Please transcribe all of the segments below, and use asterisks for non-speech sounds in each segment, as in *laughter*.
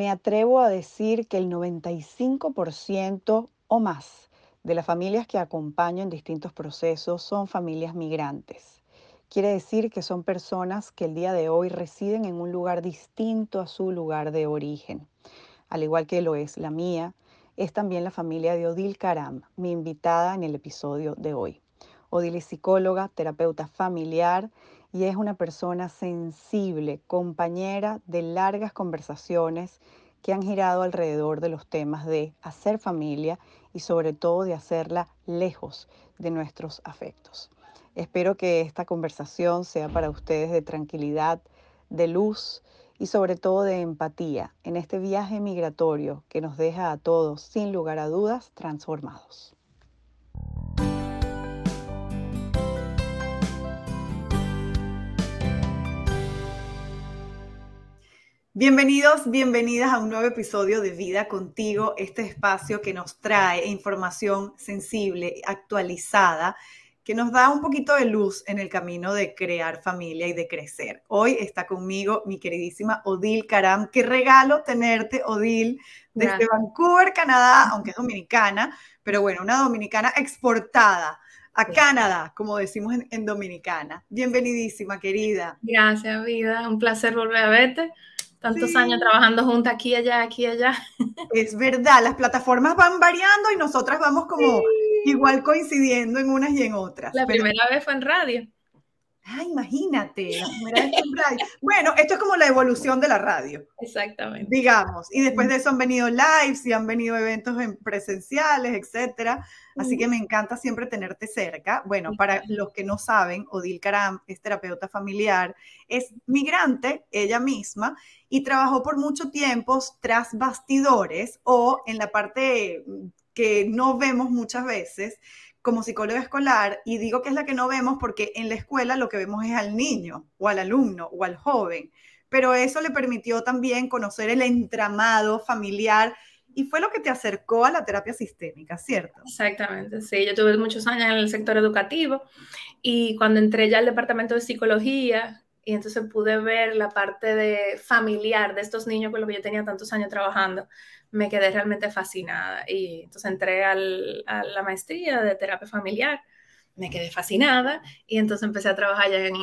me atrevo a decir que el 95% o más de las familias que acompaño en distintos procesos son familias migrantes. Quiere decir que son personas que el día de hoy residen en un lugar distinto a su lugar de origen. Al igual que lo es la mía, es también la familia de Odil Karam, mi invitada en el episodio de hoy. Odil es psicóloga, terapeuta familiar y es una persona sensible, compañera de largas conversaciones que han girado alrededor de los temas de hacer familia y sobre todo de hacerla lejos de nuestros afectos. Espero que esta conversación sea para ustedes de tranquilidad, de luz y sobre todo de empatía en este viaje migratorio que nos deja a todos, sin lugar a dudas, transformados. Bienvenidos, bienvenidas a un nuevo episodio de Vida contigo, este espacio que nos trae información sensible, actualizada, que nos da un poquito de luz en el camino de crear familia y de crecer. Hoy está conmigo mi queridísima Odil Karam. Qué regalo tenerte, Odil, desde Vancouver, Canadá, aunque es dominicana, pero bueno, una dominicana exportada a Canadá, como decimos en, en, Dominicana. Bienvenidísima, querida. Gracias, vida. Un placer volver a verte. Tantos años trabajando juntas aquí, allá, aquí, allá. Es verdad, las plataformas van variando y nosotras vamos como igual coincidiendo en unas y en otras. La primera vez fue en radio. Ah, imagínate, la primera vez en radio. Bueno, esto es como la evolución de la radio. Exactamente. Digamos. Y después de eso han venido lives y han venido eventos presenciales, etcétera. Así que me encanta siempre tenerte cerca. Bueno, para los que no saben, Odil Karam es terapeuta familiar, es migrante ella misma y trabajó por mucho tiempo tras bastidores o en la parte que no vemos muchas veces, como psicóloga escolar y digo que es la que no vemos porque en la escuela lo que vemos es al niño o al alumno o al joven, pero eso le permitió también conocer el entramado familiar y fue lo que te acercó a la terapia sistémica, ¿cierto? Exactamente, sí, yo tuve muchos años en el sector educativo y cuando entré ya al departamento de psicología y entonces pude ver la parte de familiar de estos niños con los que yo tenía tantos años trabajando, me quedé realmente fascinada. Y entonces entré a la maestría de terapia familiar, me quedé fascinada y entonces empecé a trabajar ya en,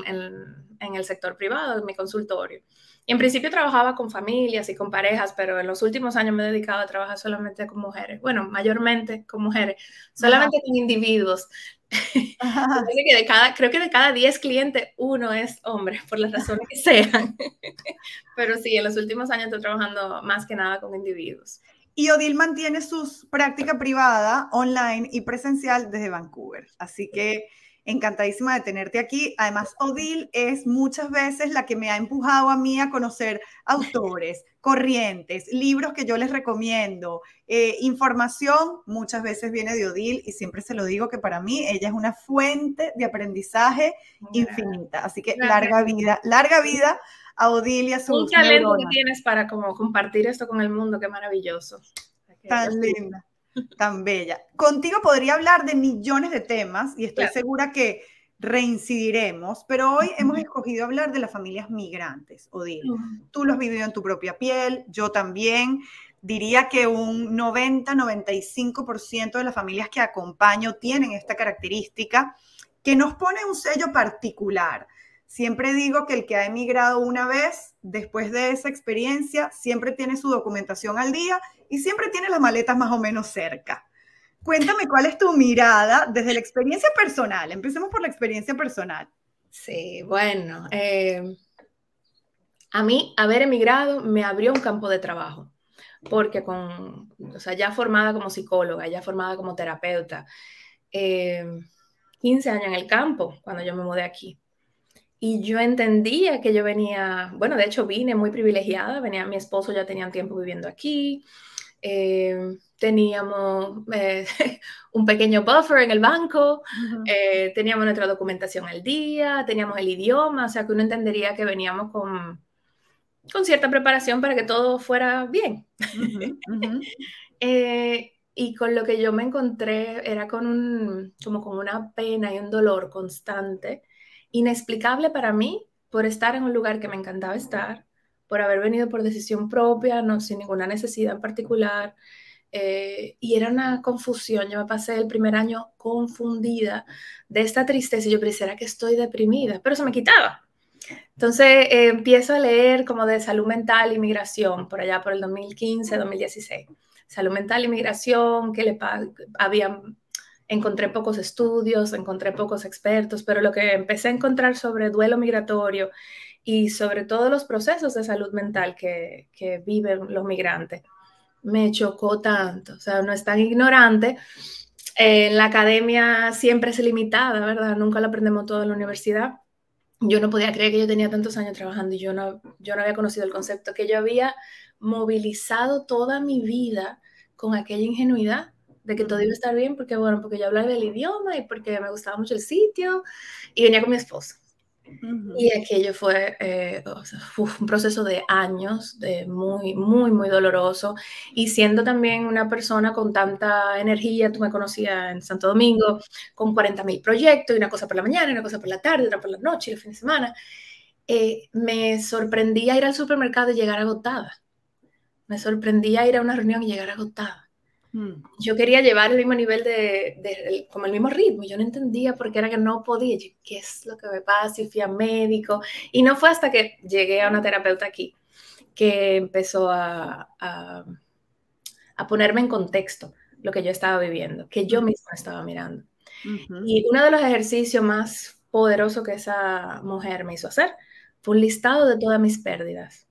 en el sector privado, en mi consultorio. Y en principio trabajaba con familias y con parejas, pero en los últimos años me he dedicado a trabajar solamente con mujeres. Bueno, mayormente con mujeres, solamente con individuos. Que de cada, creo que de cada 10 clientes, uno es hombre, por las razones que sean. *laughs* pero sí, en los últimos años estoy trabajando más que nada con individuos. Y Odil mantiene su práctica privada, online y presencial desde Vancouver. Así que encantadísima de tenerte aquí. Además, Odil es muchas veces la que me ha empujado a mí a conocer autores, *laughs* corrientes, libros que yo les recomiendo, eh, información, muchas veces viene de Odil y siempre se lo digo que para mí ella es una fuente de aprendizaje infinita. Así que larga vida, larga vida a Odil y a su Un talento que tienes para como compartir esto con el mundo, qué maravilloso. Tan linda tan bella. Contigo podría hablar de millones de temas y estoy segura que reincidiremos, pero hoy hemos escogido hablar de las familias migrantes, Odil. Tú lo has vivido en tu propia piel, yo también. Diría que un 90-95% de las familias que acompaño tienen esta característica que nos pone un sello particular. Siempre digo que el que ha emigrado una vez, después de esa experiencia, siempre tiene su documentación al día y siempre tiene las maletas más o menos cerca. Cuéntame cuál es tu mirada desde la experiencia personal. Empecemos por la experiencia personal. Sí, bueno, eh, a mí haber emigrado me abrió un campo de trabajo, porque con, o sea, ya formada como psicóloga, ya formada como terapeuta, 15 eh, años en el campo cuando yo me mudé aquí. Y yo entendía que yo venía, bueno, de hecho vine muy privilegiada, venía, mi esposo ya tenía tiempo viviendo aquí, eh, teníamos eh, *laughs* un pequeño buffer en el banco, eh, teníamos nuestra documentación al día, teníamos el idioma, o sea que uno entendería que veníamos con, con cierta preparación para que todo fuera bien. *laughs* y con lo que yo me encontré era con un, como con una pena y un dolor constante, inexplicable para mí por estar en un lugar que me encantaba estar, por haber venido por decisión propia, no sin ninguna necesidad en particular. Eh, y era una confusión. Yo me pasé el primer año confundida de esta tristeza. Y yo pensé, que estoy deprimida? Pero se me quitaba. Entonces eh, empiezo a leer como de salud mental y migración por allá por el 2015, 2016. Salud mental y migración, que le había, encontré pocos estudios, encontré pocos expertos, pero lo que empecé a encontrar sobre duelo migratorio y sobre todos los procesos de salud mental que, que viven los migrantes, me chocó tanto. O sea, no es tan ignorante. en la academia siempre es limitada, ¿verdad? Nunca lo aprendemos todo en la universidad yo no podía creer que yo tenía tantos años trabajando y yo no, yo no había conocido el concepto, que yo había movilizado toda mi vida con aquella ingenuidad de que todo iba a estar bien, porque bueno, porque yo hablaba del idioma y porque me gustaba mucho el sitio y venía con mi esposo. Y aquello fue eh, un proceso de años, de muy, muy, muy doloroso. Y siendo también una persona con tanta energía, tú me conocías en Santo Domingo, con 40 mil proyectos, y una cosa por la mañana, una cosa por la tarde, otra por la noche, y el fin de semana, eh, me sorprendía ir al supermercado y llegar agotada. Me sorprendía ir a una reunión y llegar agotada. Mm. Yo quería llevar el mismo nivel de, como el mismo ritmo. Yo no entendía por qué era que no podía. ¿Qué es lo que me pasa? Y fui a médico. Y no fue hasta que llegué a una terapeuta aquí que empezó a, a, ponerme en contexto lo que yo estaba viviendo, que yo misma estaba mirando. Y uno de los ejercicios más poderosos que esa mujer me hizo hacer fue un listado de todas mis pérdidas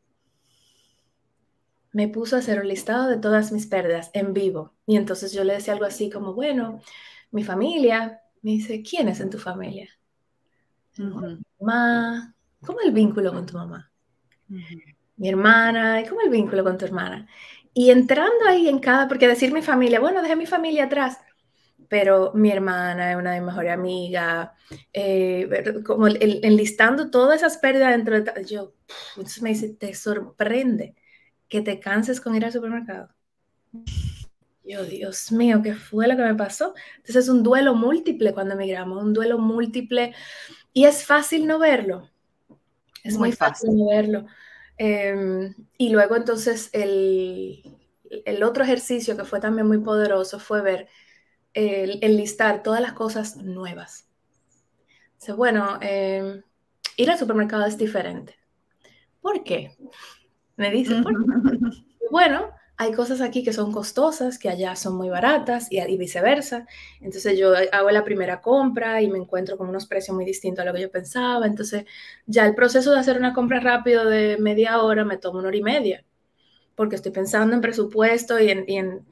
me puso a hacer un listado de todas mis pérdidas en vivo. Y entonces yo le decía algo así como, bueno, mi familia, me dice, ¿quién es en tu familia? Mamá, ¿cómo el vínculo con tu mamá? Mi hermana, ¿cómo el vínculo con tu hermana? Y entrando ahí en cada, porque decir mi familia, bueno, dejé mi familia atrás, pero mi hermana es una de mis mejores amigas, eh, como enlistando todas esas pérdidas dentro de... Yo, entonces me dice, te sorprende que te canses con ir al supermercado. Yo, Dios mío, ¿qué fue lo que me pasó? Entonces es un duelo múltiple cuando emigramos, un duelo múltiple y es fácil no verlo. Es muy, fácil. no verlo. Em, y luego entonces el, el, otro ejercicio que fue también muy poderoso fue ver, el, listar todas las cosas nuevas. Entonces, bueno, em, ir al supermercado es diferente. ¿Por qué? Me dice, *laughs* bueno, hay cosas aquí que son costosas, que allá son muy baratas y, viceversa. Entonces yo hago la primera compra y me encuentro con unos precios muy distintos a lo que yo pensaba. Entonces ya el proceso de hacer una compra rápido de media hora me toma una hora y media, porque estoy pensando en presupuesto y en,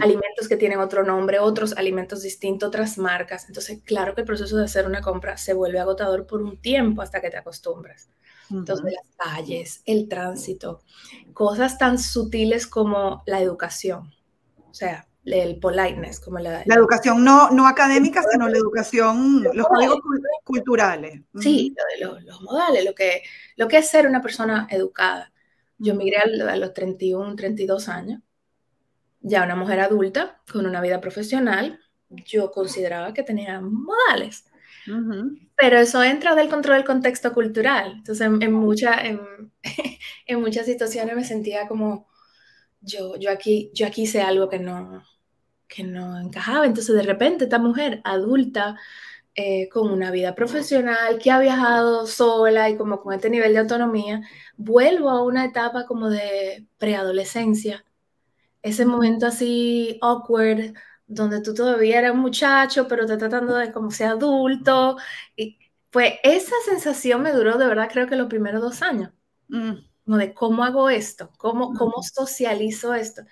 alimentos que tienen otro nombre, otros alimentos distintos, otras marcas. Entonces claro que el proceso de hacer una compra se vuelve agotador por un tiempo hasta que te acostumbras. Entonces, las calles, el tránsito, cosas tan sutiles como la educación, o sea, el politeness, como la... La educación no, no académica, sino la educación, los códigos culturales. Sí, los, modales, lo que, lo que es ser una persona educada. Yo migré a, los 31, 32 años, ya una mujer adulta, con una vida profesional, yo consideraba que tenía modales. Pero eso entra del control del contexto cultural. Entonces, en, en, *laughs* muchas situaciones me sentía como, yo, yo, aquí, yo aquí sé algo que no, que no encajaba. Entonces, de repente, esta mujer adulta, eh, con una vida profesional, que ha viajado sola y como con este nivel de autonomía, vuelvo a una etapa como de preadolescencia. Ese momento así awkward, donde tú todavía eres muchacho, pero te tratando de como ser adulto. Y pues esa sensación me duró de verdad creo que los primeros dos años, mm. como de cómo hago esto, cómo, cómo socializo esto.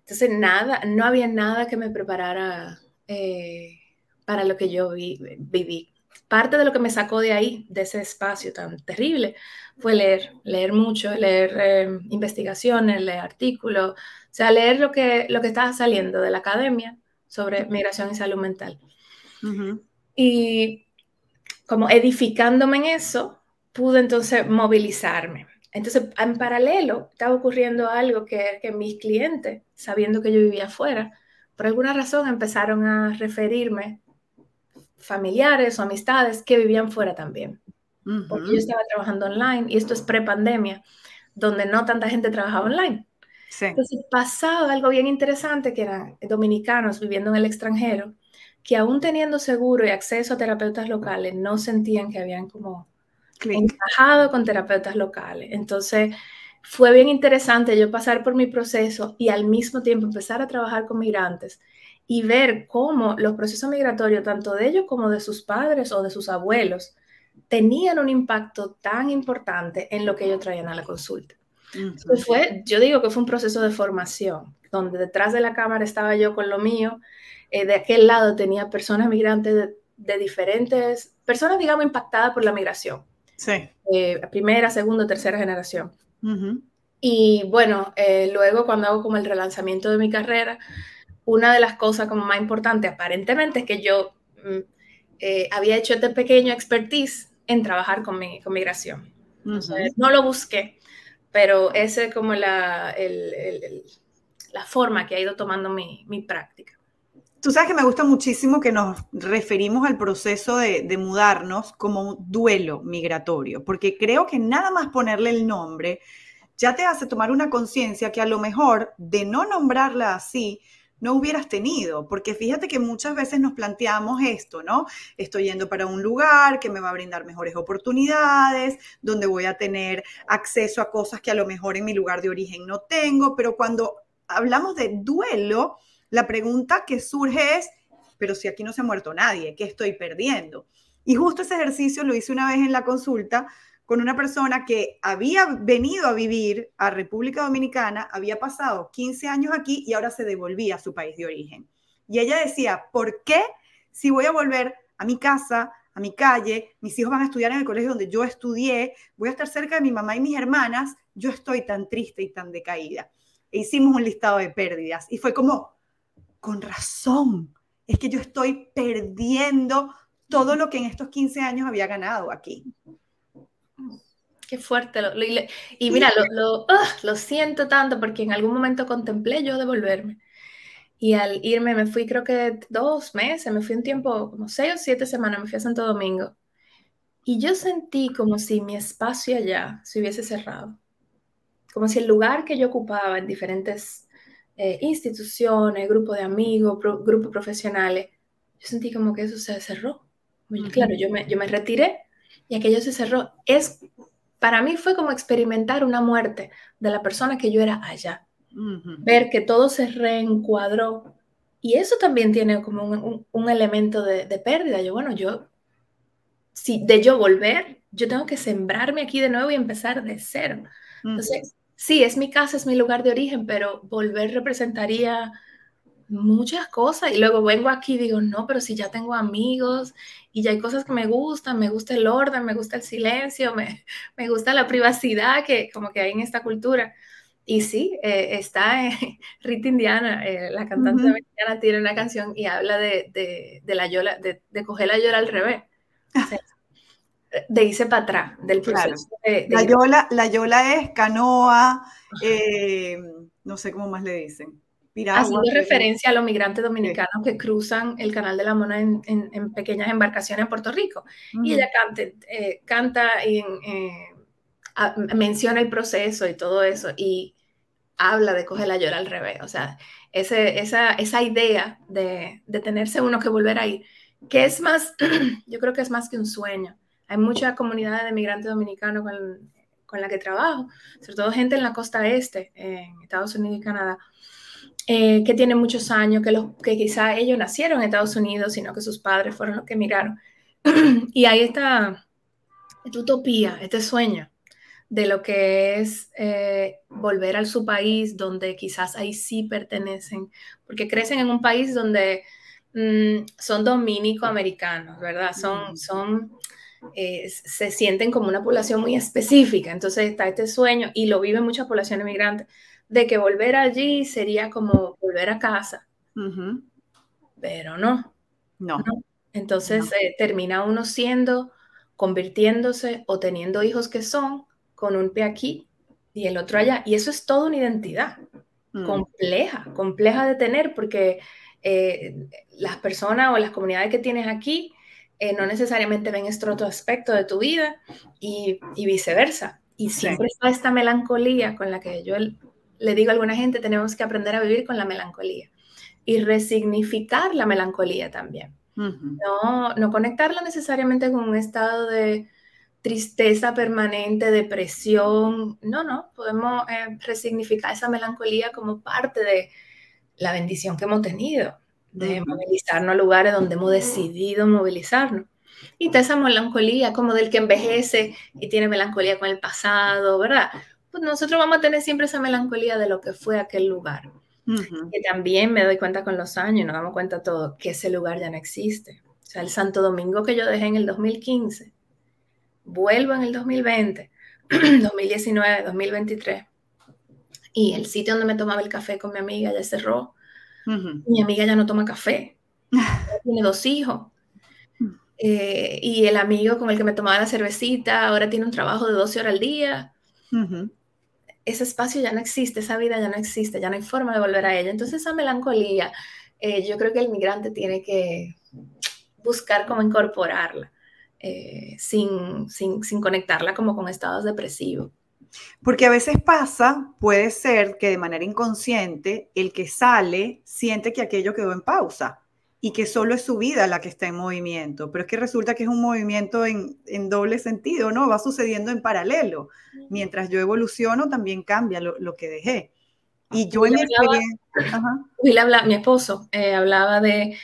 Entonces, nada, no había nada que me preparara eh, para lo que yo viví. Parte de lo que me sacó de ahí, de ese espacio tan terrible, fue leer, leer mucho, leer eh, investigaciones, leer artículos, o sea, leer lo que, lo que estaba saliendo de la academia sobre migración y salud mental. Y como edificándome en eso, pude entonces movilizarme. Entonces, en paralelo, estaba ocurriendo algo que, que mis clientes, sabiendo que yo vivía afuera, por alguna razón empezaron a referirme familiares o amistades que vivían fuera también. porque yo estaba trabajando online y esto es pre-pandemia, donde no tanta gente trabajaba online. Entonces pasaba algo bien interesante que eran dominicanos viviendo en el extranjero, que aún teniendo seguro y acceso a terapeutas locales, no sentían que habían como encajado con terapeutas locales. Entonces fue bien interesante yo pasar por mi proceso y al mismo tiempo empezar a trabajar con migrantes y ver cómo los procesos migratorios, tanto de ellos como de sus padres o de sus abuelos, tenían un impacto tan importante en lo que ellos traían a la consulta. Fue, yo digo que fue un proceso de formación, donde detrás de la cámara estaba yo con lo mío, eh, de aquel lado tenía personas migrantes de, diferentes, personas, digamos, impactadas por la migración. Sí. Eh, primera, segunda, tercera generación. Y bueno, eh, luego cuando hago como el relanzamiento de mi carrera, una de las cosas como más importantes aparentemente es que yo mm, había hecho este pequeño expertise en trabajar con, mi, con migración. no lo busqué, pero esa es como la, la forma que ha ido tomando mi, mi, práctica. Tú sabes que me gusta muchísimo que nos referimos al proceso de, de mudarnos como un duelo migratorio, porque creo que nada más ponerle el nombre ya te hace tomar una conciencia que a lo mejor de no nombrarla así, no hubieras tenido, porque fíjate que muchas veces nos planteamos esto, ¿no? Estoy yendo para un lugar que me va a brindar mejores oportunidades, donde voy a tener acceso a cosas que a lo mejor en mi lugar de origen no tengo, pero cuando hablamos de duelo, la pregunta que surge es, pero si aquí no se ha muerto nadie, ¿qué estoy perdiendo? Y justo ese ejercicio lo hice una vez en la consulta con una persona que había venido a vivir a República Dominicana, había pasado 15 años aquí y ahora se devolvía a su país de origen. Y ella decía, ¿por qué si voy a volver a mi casa, a mi calle, mis hijos van a estudiar en el colegio donde yo estudié, voy a estar cerca de mi mamá y mis hermanas, yo estoy tan triste y tan decaída? E hicimos un listado de pérdidas y fue como, con razón, es que yo estoy perdiendo todo lo que en estos 15 años había ganado aquí. Qué fuerte. y mira, lo, lo, siento tanto porque en algún momento contemplé yo devolverme. Y al irme me fui creo que dos meses, me fui un tiempo, como seis o siete semanas, me fui a Santo Domingo. Y yo sentí como si mi espacio allá se hubiese cerrado. Como si el lugar que yo ocupaba en diferentes eh, instituciones, grupos de amigos, grupos profesionales, yo sentí como que eso se cerró. Claro, yo me, yo me retiré y aquello se cerró. Es, para mí fue como experimentar una muerte de la persona que yo era allá. Ver que todo se reencuadró. Y eso también tiene como un, elemento de, pérdida. Yo, bueno, yo, si de yo volver, yo tengo que sembrarme aquí de nuevo y empezar de cero. Entonces, sí, es mi casa, es mi lugar de origen, pero volver representaría muchas cosas y luego vengo aquí y digo, no, pero si ya tengo amigos y ya hay cosas que me gustan, me gusta el orden, me gusta el silencio, me, *laughs* me gusta la privacidad que como que hay en esta cultura. Y sí, eh, está *laughs* Rita Indiana, eh, la cantante uh tiene una canción y habla de, de, de la yola, de, de, coger la yola al revés. de irse para atrás del proceso. la, yola, la yola es canoa, eh, no sé cómo más le dicen Haciendo referencia a los migrantes dominicanos que cruzan el Canal de la Mona en, pequeñas embarcaciones en Puerto Rico. Y ella eh, canta y eh, menciona el proceso y todo eso y habla de coger la llora al revés. O sea, ese, esa, esa idea de, de tenerse uno que volver ahí, que es más, *clears throat* yo creo que es más que un sueño. Hay muchas comunidades de migrantes dominicanos con, con la que trabajo, sobre todo gente en la costa este, en Estados Unidos y Canadá, eh, que tienen muchos años, que, los, que quizá ellos nacieron en Estados Unidos, sino que sus padres fueron los que emigraron. *clears throat* y ahí está esta utopía, este sueño de lo que es eh, volver a su país, donde quizás ahí sí pertenecen, porque crecen en un país donde mm, son dominico-americanos, ¿verdad? Son, son eh, se sienten como una población muy específica, entonces está este sueño y lo viven muchas poblaciones migrantes de que volver allí sería como volver a casa. Pero no. No. Entonces eh, termina uno siendo, convirtiéndose o teniendo hijos que son con un pie aquí y el otro allá. Y eso es toda una identidad mm. compleja, compleja de tener porque eh, las personas o las comunidades que tienes aquí eh, no necesariamente ven este otro aspecto de tu vida y, viceversa. Y siempre está esta melancolía con la que yo le digo a alguna gente, tenemos que aprender a vivir con la melancolía y resignificar la melancolía también. no, no conectarla necesariamente con un estado de tristeza permanente, depresión. No, no, podemos eh, resignificar esa melancolía como parte de la bendición que hemos tenido, de movilizarnos a lugares donde hemos decidido movilizarnos. Y está esa melancolía como del que envejece y tiene melancolía con el pasado, ¿verdad? Pues nosotros vamos a tener siempre esa melancolía de lo que fue aquel lugar. Que también me doy cuenta con los años, nos damos cuenta todo, que ese lugar ya no existe. O sea, el Santo Domingo que yo dejé en el 2015, vuelvo en el 2020, 2019, 2023, y el sitio donde me tomaba el café con mi amiga ya cerró. Mi amiga ya no toma café. *laughs* tiene dos hijos. Mm. Eh, y el amigo con el que me tomaba la cervecita ahora tiene un trabajo de 12 horas al día. Ese espacio ya no existe, esa vida ya no existe, ya no hay forma de volver a ella. Entonces esa melancolía, eh, yo creo que el migrante tiene que buscar cómo incorporarla, eh, sin, sin, sin conectarla como con estados depresivos. Porque a veces pasa, puede ser que de manera inconsciente el que sale siente que aquello quedó en pausa y que solo es su vida la que está en movimiento, pero es que resulta que es un movimiento en, doble sentido, ¿no? Va sucediendo en paralelo. Mientras yo evoluciono, también cambia lo, que dejé. Y yo en mi experiencia... mi esposo, eh, hablaba de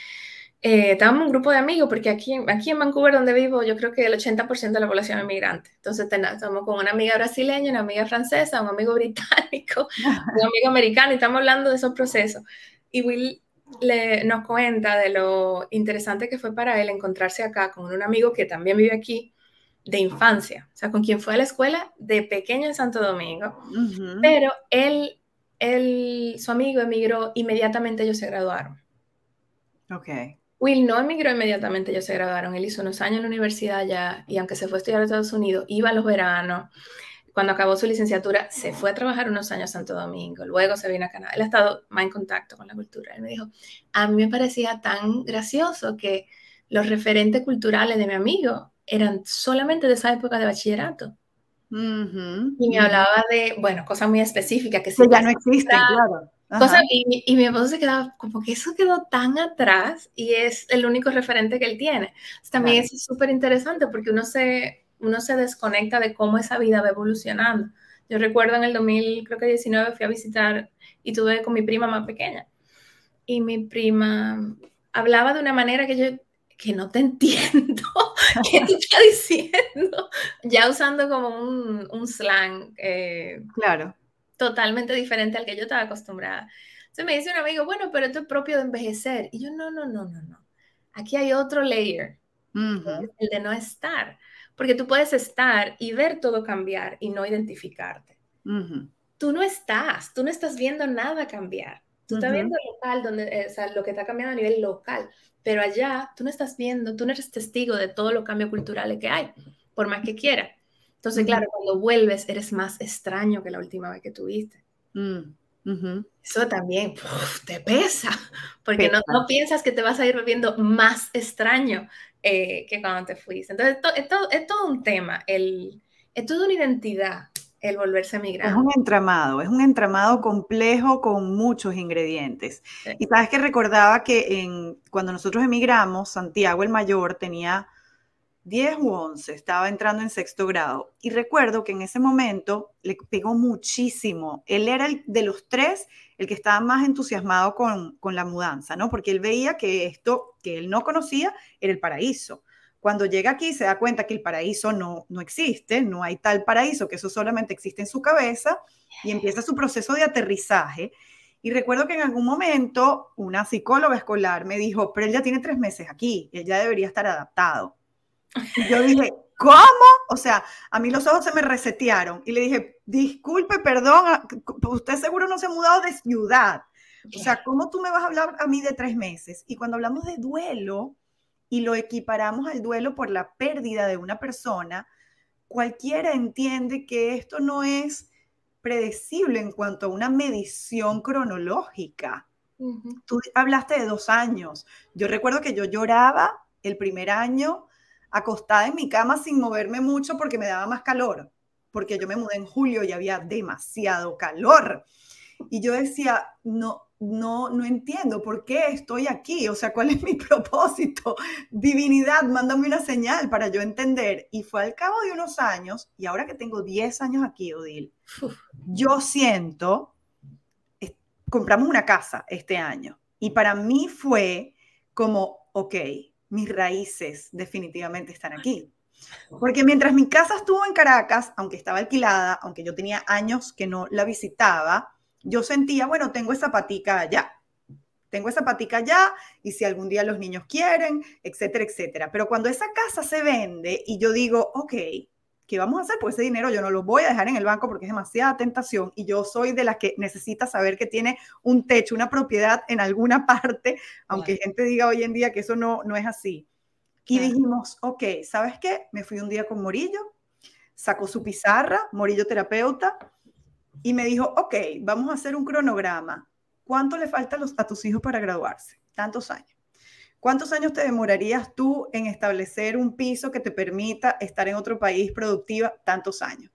eh, estábamos un grupo de amigos, porque aquí, aquí en Vancouver, donde vivo, yo creo que el 80% de la población es migrante. Entonces, estamos con una amiga brasileña, una amiga francesa, un amigo británico, *laughs* un amigo americano, y estamos hablando de esos procesos. Y Will le, nos cuenta de lo interesante que fue para él encontrarse acá con un amigo que también vive aquí de infancia, o sea, con quien fue a la escuela de pequeño en Santo Domingo, pero él, él, su amigo emigró, inmediatamente ellos se graduaron. Ok. Will no emigró inmediatamente, ellos se graduaron, él hizo unos años en la universidad ya y aunque se fue a estudiar a Estados Unidos, iba a los veranos. Cuando acabó su licenciatura, se fue a trabajar unos años a Santo Domingo, luego se vino a Canadá. Él ha estado más en contacto con la cultura. Él me dijo, a mí me parecía tan gracioso que los referentes culturales de mi amigo eran solamente de esa época de bachillerato. y me hablaba de, bueno, cosas muy específicas que, ya no existen, claro y, mi esposo se quedaba como que eso quedó tan atrás y es el único referente que él tiene. también es súper interesante porque uno se, uno se desconecta de cómo esa vida va evolucionando. Yo recuerdo en el 2000, creo que 19, fui a visitar y tuve con mi prima más pequeña. Y mi prima hablaba de una manera que yo, que no te *laughs* entiendo, ¿qué te está diciendo? Ya usando como un, un slang. Eh, claro totalmente diferente al que yo estaba acostumbrada. Entonces me dice un amigo, bueno, pero esto es propio de envejecer. Y yo, no, no, no, no, no. Aquí hay otro layer, el de no estar. Porque tú puedes estar y ver todo cambiar y no identificarte. Tú no estás, tú no estás viendo nada cambiar. Tú estás viendo local, donde, eh, o sea, lo que está cambiando a nivel local, pero allá tú no estás viendo, tú no eres testigo de todo lo cambio cultural que hay, por más que quiera. Entonces, claro, cuando vuelves eres más extraño que la última vez que tuviste. Mm, Eso también te pesa, porque No, no, piensas que te vas a ir viviendo más extraño eh, que cuando te fuiste. Entonces, es, todo, es todo un tema, el, es toda una identidad el volverse migrante. Es un entramado, es un entramado complejo con muchos ingredientes. Y sabes que recordaba que en, cuando nosotros emigramos, Santiago el Mayor tenía 10 u 11, estaba entrando en sexto grado. Y recuerdo que en ese momento le pegó muchísimo. Él era el de los tres el que estaba más entusiasmado con, la mudanza, ¿no? Porque él veía que esto que él no conocía era el paraíso. Cuando llega aquí se da cuenta que el paraíso no, no existe, no hay tal paraíso, que eso solamente existe en su cabeza y empieza su proceso de aterrizaje. Y recuerdo que en algún momento una psicóloga escolar me dijo, pero él ya tiene tres meses aquí, él ya debería estar adaptado. Y yo dije, ¿cómo? O sea, a mí los ojos se me resetearon y le dije, disculpe, perdón, usted seguro no se ha mudado de ciudad. O sea, ¿cómo tú me vas a hablar a mí de tres meses? Y cuando hablamos de duelo y lo equiparamos al duelo por la pérdida de una persona, cualquiera entiende que esto no es predecible en cuanto a una medición cronológica. Tú hablaste de dos años. Yo recuerdo que yo lloraba el primer año acostada en mi cama sin moverme mucho porque me daba más calor, porque yo me mudé en julio y había demasiado calor. Y yo decía, no, no, no entiendo por qué estoy aquí, o sea, cuál es mi *laughs* propósito. Divinidad, mándame una señal para yo entender. Y fue al cabo de unos años, y ahora que tengo 10 años aquí, Odil, yo siento, compramos una casa este año, y para mí fue como, ok, mis raíces definitivamente están aquí. Porque mientras mi casa estuvo en Caracas, aunque estaba alquilada, aunque yo tenía años que no la visitaba, yo sentía, bueno, tengo esa patica allá, tengo esa patica allá y si algún día los niños quieren, etcétera, etcétera. Pero cuando esa casa se vende y yo digo, ok, ¿qué vamos a hacer? Pues ese dinero yo no lo voy a dejar en el banco porque es demasiada tentación y yo soy de las que necesita saber que tiene un techo, una propiedad en alguna *laughs* parte, aunque gente diga hoy en día que eso no, no es así. Y dijimos, ok, ¿sabes qué? Me fui un día con Morillo, sacó su pizarra, Morillo terapeuta, y me dijo, ok, vamos a hacer un cronograma. ¿Cuánto le falta a, tus hijos para graduarse? Tantos años. ¿Cuántos años te demorarías tú en establecer un piso que te permita estar en otro país productiva? Tantos años.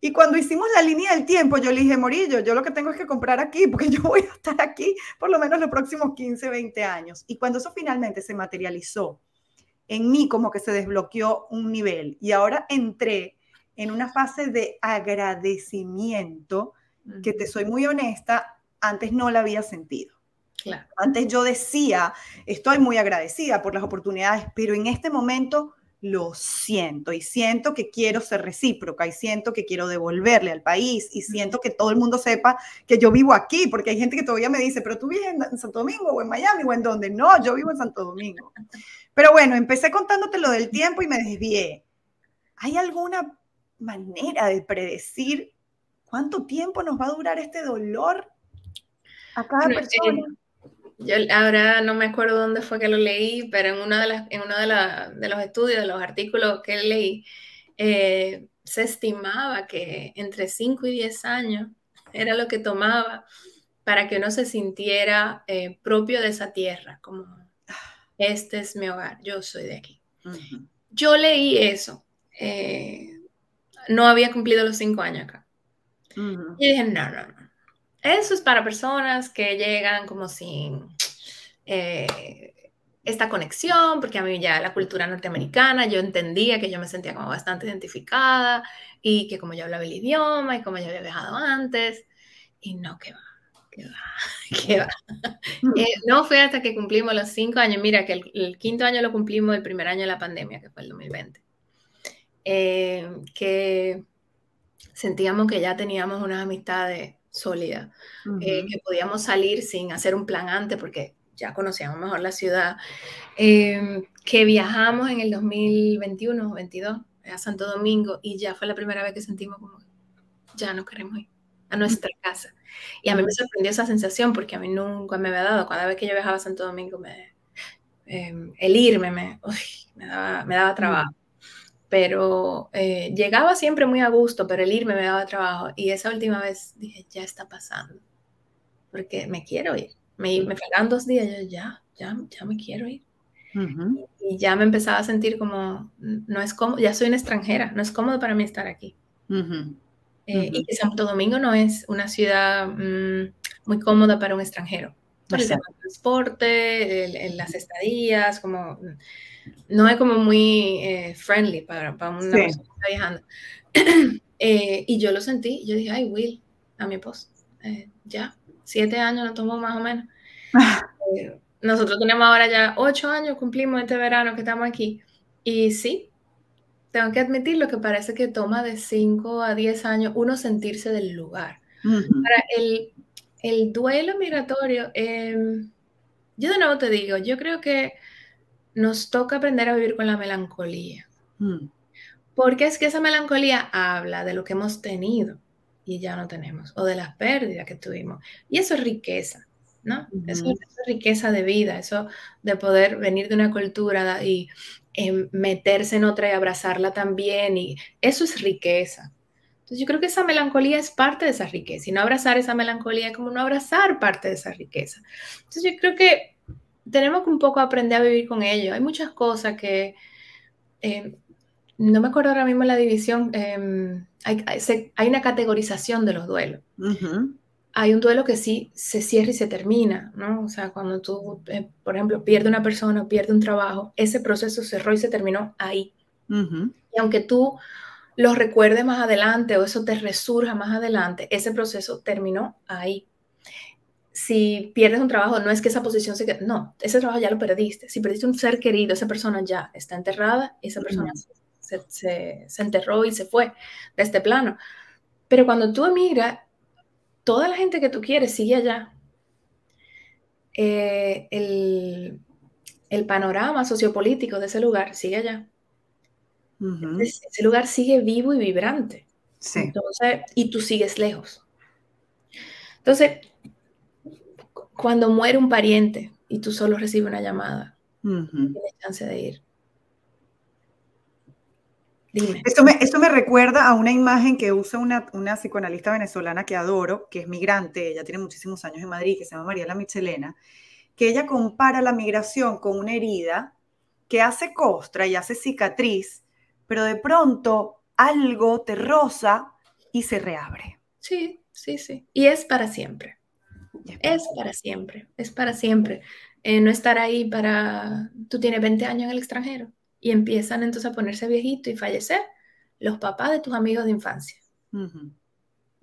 Y cuando hicimos la línea del tiempo, yo le dije, Morillo, yo lo que tengo es que comprar aquí, porque yo voy a estar aquí por lo menos los próximos 15, 20 años. Y cuando eso finalmente se materializó en mí, como que se desbloqueó un nivel. Y ahora entré en una fase de agradecimiento que te soy muy honesta, antes no la había sentido. Antes yo decía, estoy muy agradecida por las oportunidades, pero en este momento lo siento y siento que quiero ser recíproca y siento que quiero devolverle al país y siento que todo el mundo sepa que yo vivo aquí, porque hay gente que todavía me dice, pero tú vives en Santo Domingo o en Miami o en donde. No, yo vivo en Santo Domingo. *laughs* Pero bueno, empecé contándote lo del tiempo y me desvié. ¿Hay alguna manera de predecir cuánto tiempo nos va a durar este dolor a cada eh, persona. Yo ahora no me acuerdo dónde fue que lo leí, pero en, una de las, en uno de, de los estudios, de los artículos que leí, eh, se estimaba que entre 5 y 10 años era lo que tomaba para que uno se sintiera eh, propio de esa tierra, como este es mi hogar, yo soy de aquí. Yo leí eso no había cumplido los cinco años acá. Y dije, no, no, no. Eso es para personas que llegan como sin eh, esta conexión, porque a mí ya la cultura norteamericana, yo entendía que yo me sentía como bastante identificada y que como yo hablaba el idioma y como yo había viajado antes, y no, que va, que va, *laughs* que va. Eh, no fue hasta que cumplimos los cinco años, mira que el, el, quinto año lo cumplimos el primer año de la pandemia, que fue el 2020. Eh, que sentíamos que ya teníamos unas amistades sólidas, eh, que podíamos salir sin hacer un plan antes porque ya conocíamos mejor la ciudad, eh, que viajamos en el 2021 o 22 a Santo Domingo y ya fue la primera vez que sentimos como ya no queremos ir a nuestra casa. Y a mí me sorprendió esa sensación porque a mí nunca me había dado, cada vez que yo viajaba a Santo Domingo, me, el irme me, me, daba, me daba trabajo pero eh, llegaba siempre muy a gusto, pero el irme me daba trabajo. Y esa última vez dije, ya está pasando, porque me quiero ir. Me, me faltaban dos días, yo ya, ya, ya me quiero ir. Y ya me empezaba a sentir como, no es cómodo, ya soy una extranjera, no es cómodo para mí estar aquí. Eh, y que Santo Domingo no es una ciudad mm, muy cómoda para un extranjero. Por el transporte, las estadías, como no es como muy eh, friendly para, para una persona que está viajando. *clears throat* Eh, y yo lo sentí, yo dije, ay, Will, a mi esposo, eh, ya, siete años lo tomó más o menos. *laughs* nosotros tenemos ahora ya ocho años, cumplimos este verano que estamos aquí. Y sí, tengo que admitir lo que parece que toma de cinco a diez años uno sentirse del lugar. Para el, el, duelo migratorio, em, yo de nuevo te digo, yo creo que nos toca aprender a vivir con la melancolía. Mm. Porque es que esa melancolía habla de lo que hemos tenido y ya no tenemos, o de las pérdidas que tuvimos. Y eso es riqueza, ¿no? eso, es riqueza de vida, eso de poder venir de una cultura y em, meterse en otra y abrazarla también, y eso es riqueza. Entonces yo creo que esa melancolía es parte de esa riqueza, y no abrazar esa melancolía es como no abrazar parte de esa riqueza. Entonces yo creo que tenemos que un poco aprender a vivir con ello. Hay muchas cosas que, eh, no me acuerdo ahora mismo la división, em, hay, hay, una categorización de los duelos. Hay un duelo que sí se cierra y se termina, ¿no? O sea, cuando tú, eh, por ejemplo, pierde una persona pierde un trabajo, ese proceso cerró y se terminó ahí. Y aunque tú lo recuerdes más adelante o eso te resurja más adelante, ese proceso terminó ahí si pierdes un trabajo, no es que esa posición se quede, no, ese trabajo ya lo perdiste. Si perdiste un ser querido, esa persona ya está enterrada, esa persona se, enterró y se fue de este plano. Pero cuando tú emigras, toda la gente que tú quieres sigue allá. Eh, el, panorama sociopolítico de ese lugar sigue allá. Ese, lugar sigue vivo y vibrante. Entonces, y tú sigues lejos. Entonces, cuando muere un pariente y tú solo recibes una llamada, tienes chance de ir. Dime. Esto me, esto me recuerda a una imagen que usa una, una, psicoanalista venezolana que adoro, que es migrante, ella tiene muchísimos años en Madrid, que se llama Mariela Michelena, que ella compara la migración con una herida que hace costra y hace cicatriz, pero de pronto algo te roza y se reabre. Sí, sí, sí. Y es para siempre. Es para siempre, es para siempre. Eh, no estar ahí para, tú tienes 20 años en el extranjero y empiezan entonces a ponerse viejito y fallecer los papás de tus amigos de infancia.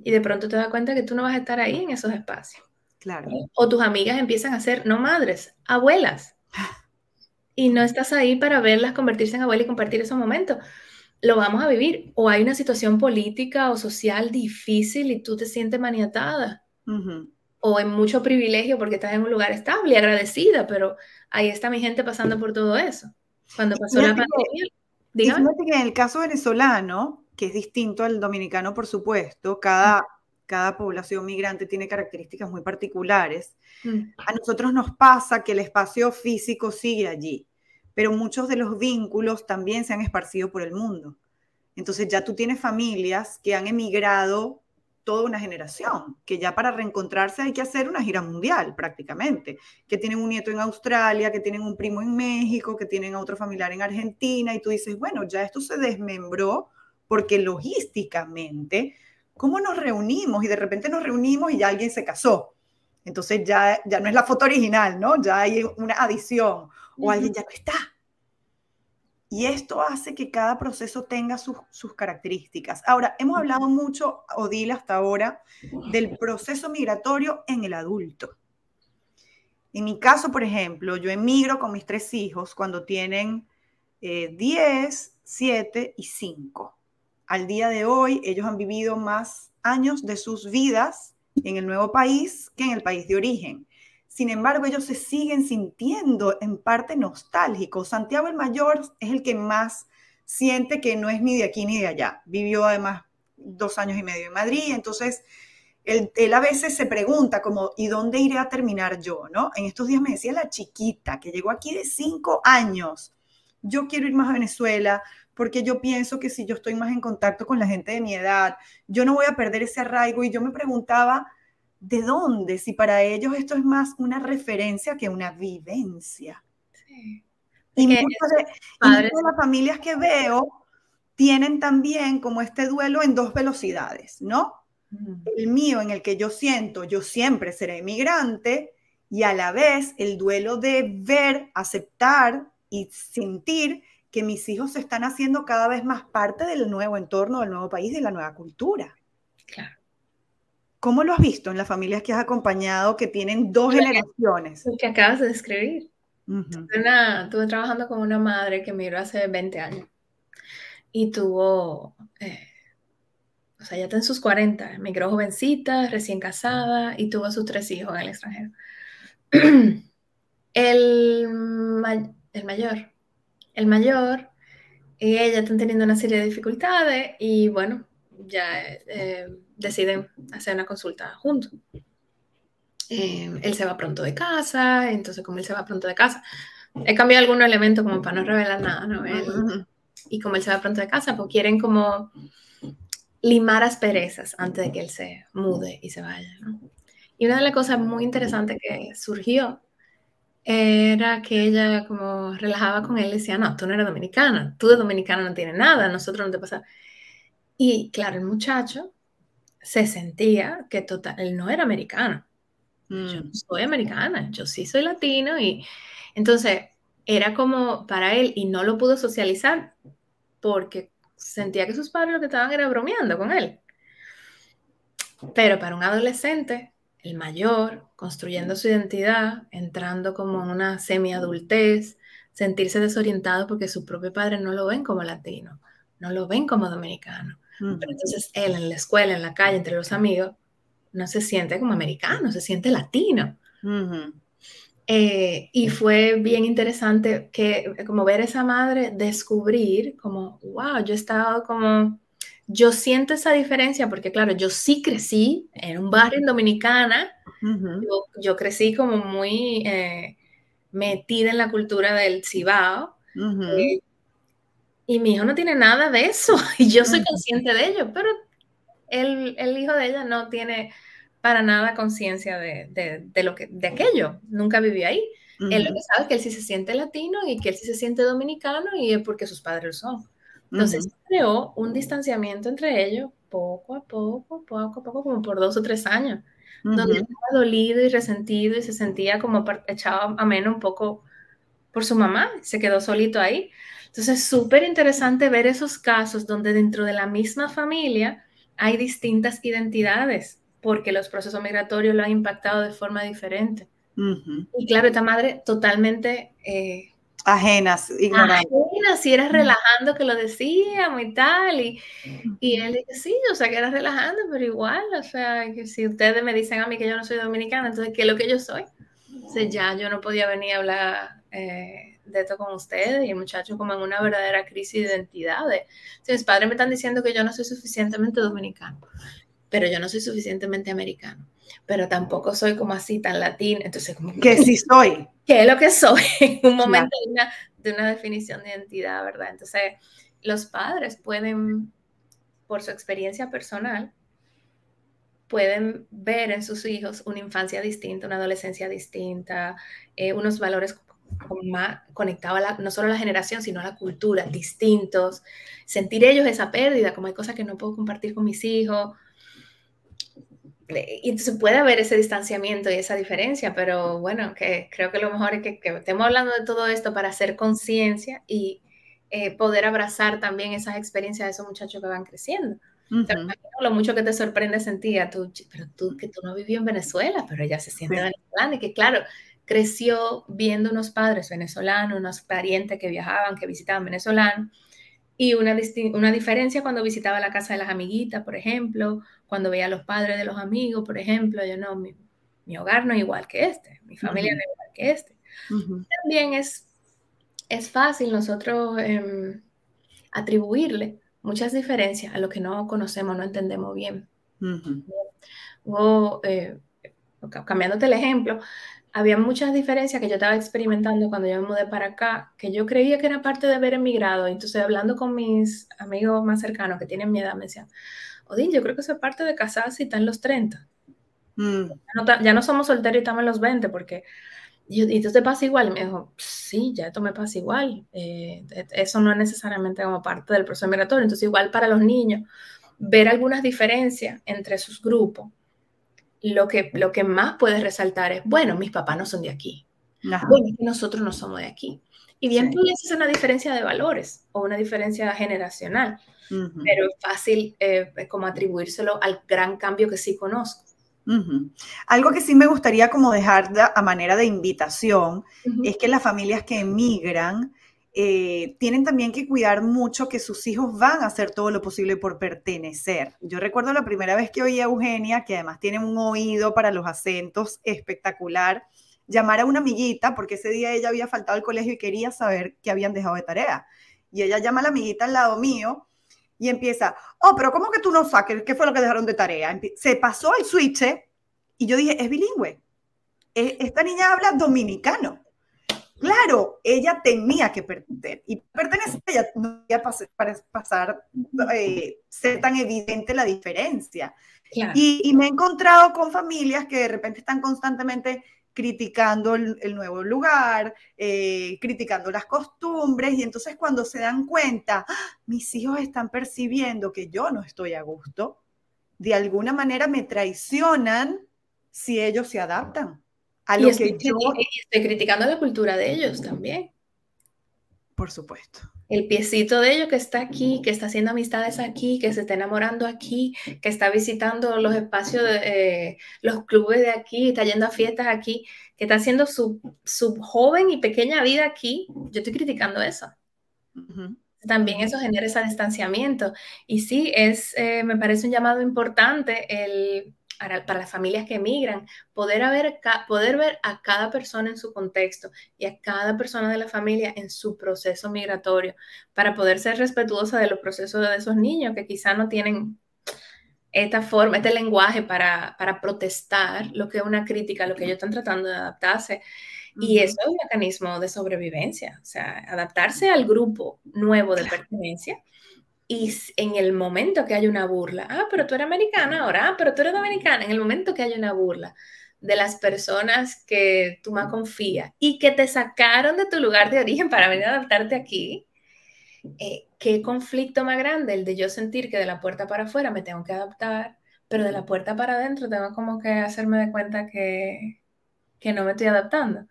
Y de pronto te das cuenta que tú no vas a estar ahí en esos espacios. Claro. O tus amigas empiezan a ser no madres, abuelas. *laughs* Y no estás ahí para verlas convertirse en abuela y compartir esos momentos. Lo vamos a vivir. O hay una situación política o social difícil y tú te sientes maniatada o en mucho privilegio porque estás en un lugar estable y agradecida, pero ahí está mi gente pasando por todo eso. Cuando pasó la pandemia, dígame. que en el caso venezolano, que es distinto al dominicano, por supuesto, cada, cada población migrante tiene características muy particulares. Mm. A nosotros nos pasa que el espacio físico sigue allí, pero muchos de los vínculos también se han esparcido por el mundo. Entonces ya tú tienes familias que han emigrado toda una generación, que ya para reencontrarse hay que hacer una gira mundial prácticamente, que tienen un nieto en Australia, que tienen un primo en México, que tienen a otro familiar en Argentina, y tú dices, bueno, ya esto se desmembró porque logísticamente, ¿cómo nos reunimos? Y de repente nos reunimos y ya alguien se casó. Entonces ya, ya no es la foto original, ¿no? Ya hay una adición o alguien ya no está. Y esto hace que cada proceso tenga sus, características. Ahora, hemos hablado mucho, Odile, hasta ahora, del proceso migratorio en el adulto. En mi caso, por ejemplo, yo emigro con mis tres hijos cuando tienen 10, eh, 7 y 5. Al día de hoy, ellos han vivido más años de sus vidas en el nuevo país que en el país de origen. Sin embargo, ellos se siguen sintiendo en parte nostálgicos. Santiago el Mayor es el que más siente que no es ni de aquí ni de allá. Vivió además dos años y medio en Madrid, entonces él, a veces se pregunta como, ¿y dónde iré a terminar yo? ¿no? En estos días me decía la chiquita que llegó aquí de cinco años, yo quiero ir más a Venezuela porque yo pienso que si yo estoy más en contacto con la gente de mi edad, yo no voy a perder ese arraigo. Y yo me preguntaba, ¿De dónde? Si para ellos esto es más una referencia que una vivencia. Sí. Y muchas de, las familias que veo tienen también como este duelo en dos velocidades, ¿no? El mío en el que yo siento, yo siempre seré migrante, y a la vez el duelo de ver, aceptar y sentir que mis hijos se están haciendo cada vez más parte del nuevo entorno, del nuevo país, de la nueva cultura. Claro. ¿Cómo lo has visto en las familias que has acompañado que tienen dos generaciones? Lo que acabas de describir. estuve trabajando con una madre que miró hace 20 años y tuvo, eh, o sea, ya está en sus 40, migró jovencita, recién casada y tuvo sus tres hijos en el extranjero. *clears throat* el, el mayor, el mayor y ella están teniendo una serie de dificultades y bueno, ya eh, deciden hacer una consulta juntos. Eh, él se va pronto de casa, entonces como él se va pronto de casa, he cambiado algún elemento como para no revelar nada, ¿no? y como él se va pronto de casa, pues quieren como limar asperezas antes de que él se mude y se vaya, ¿no? Y una de las cosas muy interesantes que surgió era que ella como relajaba con él y decía, no, tú no eres dominicana, tú de dominicana no tienes nada, nosotros no te pasa. Y claro, el muchacho se sentía que total, él no era americano. Yo no Mm, soy americana, yo sí soy latino y entonces era como para él y no lo pudo socializar porque sentía que sus padres lo que estaban era bromeando con él. Pero para un adolescente, el mayor, construyendo su identidad, entrando como en una semiadultez, sentirse desorientado porque su propio padre no lo ven como latino, no lo ven como dominicano. Pero entonces él en la escuela, en la calle, entre los amigos, no se siente como americano, se siente latino. Eh, y fue bien interesante que como ver a esa madre descubrir como, wow, yo he estado como, yo siento esa diferencia porque claro, yo sí crecí en un barrio en Dominicana, yo, yo crecí como muy eh, metida en la cultura del Cibao. Eh, y mi hijo no tiene nada de eso *laughs* y yo soy consciente de ello, pero el, el hijo de ella no tiene para nada conciencia de, de, de, lo que, de aquello, nunca vivió ahí. Él lo que sabe es que él sí se siente latino y que él sí se siente dominicano y es porque sus padres lo son. Entonces ujú, creó un distanciamiento entre ellos poco a poco, poco a poco, como por dos o tres años, donde él ujú, estaba dolido y resentido y se sentía como echado a menos un poco por su mamá, se quedó solito ahí. Entonces, súper interesante ver esos casos donde dentro de la misma familia hay distintas identidades, porque los procesos migratorios lo han impactado de forma diferente. ujú. Y claro, esta madre totalmente eh, Ajenas, ignorantes. ajena, si era relajando que lo decíamos y tal, y, y él dice, sí, o sea, que era relajando, pero igual, o sea, que si ustedes me dicen a mí que yo no soy dominicana, entonces, ¿qué es lo que yo soy? Sea, ya yo no podía venir a hablar eh, de esto con ustedes y el muchacho como en una verdadera crisis de identidad. De, si mis padres me están diciendo que yo no soy suficientemente dominicano, pero yo no soy suficientemente americano, pero tampoco soy como así tan latino, entonces como... Que sí soy. *laughs* ¿Qué es lo que soy? *laughs* En un momento de, una, de una definición de identidad, ¿verdad? Entonces, los padres pueden, por su experiencia personal, pueden ver en sus hijos una infancia distinta, una adolescencia distinta, eh, unos valores más conectados a la, no solo a la generación, sino a la cultura, distintos, sentir ellos esa pérdida, como hay cosas que no puedo compartir con mis hijos. Y entonces puede haber ese distanciamiento y esa diferencia, pero bueno, que creo que lo mejor es que, que estemos hablando de todo esto para hacer conciencia y eh, poder abrazar también esas experiencias de esos muchachos que van creciendo. Uh -huh. lo mucho que te sorprende sentir, tú, pero tú que tú no vivías en Venezuela, pero ella se siente sí. venezolana y que claro, creció viendo unos padres venezolanos, unos parientes que viajaban, que visitaban venezolanos, y una, una diferencia cuando visitaba la casa de las amiguitas, por ejemplo, cuando veía a los padres de los amigos, por ejemplo, yo no, mi, mi hogar no es igual que este, mi familia uh -huh. no es igual que este. Uh -huh. También es, es fácil nosotros eh, atribuirle muchas diferencias a lo que no conocemos, no entendemos bien. Uh -huh. o, eh, cambiándote el ejemplo, había muchas diferencias que yo estaba experimentando cuando yo me mudé para acá, que yo creía que era parte de haber emigrado. Entonces, hablando con mis amigos más cercanos que tienen mi edad, me decían, Odín, yo creo que eso es parte de casarse y está en los 30. Mm. Ya, no, ya, no, somos solteros y estamos en los 20, porque y, y esto te pasa igual. Y me dijo, sí, ya esto me pasa igual. Eh, eso no es necesariamente como parte del proceso migratorio. Entonces, igual para los niños, ver algunas diferencias entre sus grupos lo que, lo que más puedes resaltar es, bueno, mis papás no son de aquí. Ajá. Bueno, nosotros no somos de aquí. Y bien sí. pudiese ser una diferencia de valores o una diferencia generacional, uh -huh. pero es fácil eh, como atribuírselo al gran cambio que sí conozco. Uh -huh. Algo que sí me gustaría como dejar de, a manera de invitación uh -huh. es que las familias que emigran eh, tienen también que cuidar mucho que sus hijos van a hacer todo lo posible por pertenecer. Yo recuerdo la primera vez que oí a Eugenia, que además tiene un oído para los acentos espectacular, llamar a una amiguita, porque ese día ella había faltado al colegio y quería saber qué habían dejado de tarea. Y ella llama a la amiguita al lado mío y empieza, oh, pero ¿cómo que tú no saques? ¿Qué fue lo que dejaron de tarea? Se pasó el switch y yo dije, es bilingüe. Esta niña habla dominicano. Claro, ella tenía que pertenecer y pertenecer, ella no iba para pasar, eh, ser tan evidente la diferencia. Claro. Y, y, me he encontrado con familias que de repente están constantemente, criticando el, nuevo lugar, eh, criticando las costumbres, y entonces cuando se dan cuenta, ¡Ah! mis hijos están percibiendo que yo no estoy a gusto, de alguna manera me traicionan si ellos se adaptan a lo que yo... estoy criticando la cultura de ellos también. Por supuesto el piecito de ellos que está aquí, que está haciendo amistades aquí, que se está enamorando aquí, que está visitando los espacios, de, eh, los clubes de aquí, está yendo a fiestas aquí, que está haciendo su, joven y pequeña vida aquí, yo estoy criticando eso. También eso genera ese distanciamiento. Y sí, es, eh, me parece un llamado importante el para, las familias que emigran, poder, haber, poder ver a cada persona en su contexto y a cada persona de la familia en su proceso migratorio, para poder ser respetuosa de los procesos de esos niños que quizá no tienen esta forma, este lenguaje para, para protestar lo que es una crítica, lo que ellos están tratando de adaptarse. Y eso es un mecanismo de sobrevivencia, o sea, adaptarse al grupo nuevo de pertenencia y en el momento que hay una burla, ah, pero tú eres americana ahora, ah, pero tú eres dominicana, en el momento que hay una burla de las personas que tú más confías y que te sacaron de tu lugar de origen para venir a adaptarte aquí, eh, qué conflicto más grande el de yo sentir que de la puerta para afuera me tengo que adaptar, pero de la puerta para adentro tengo como que hacerme de cuenta que, que no me estoy adaptando.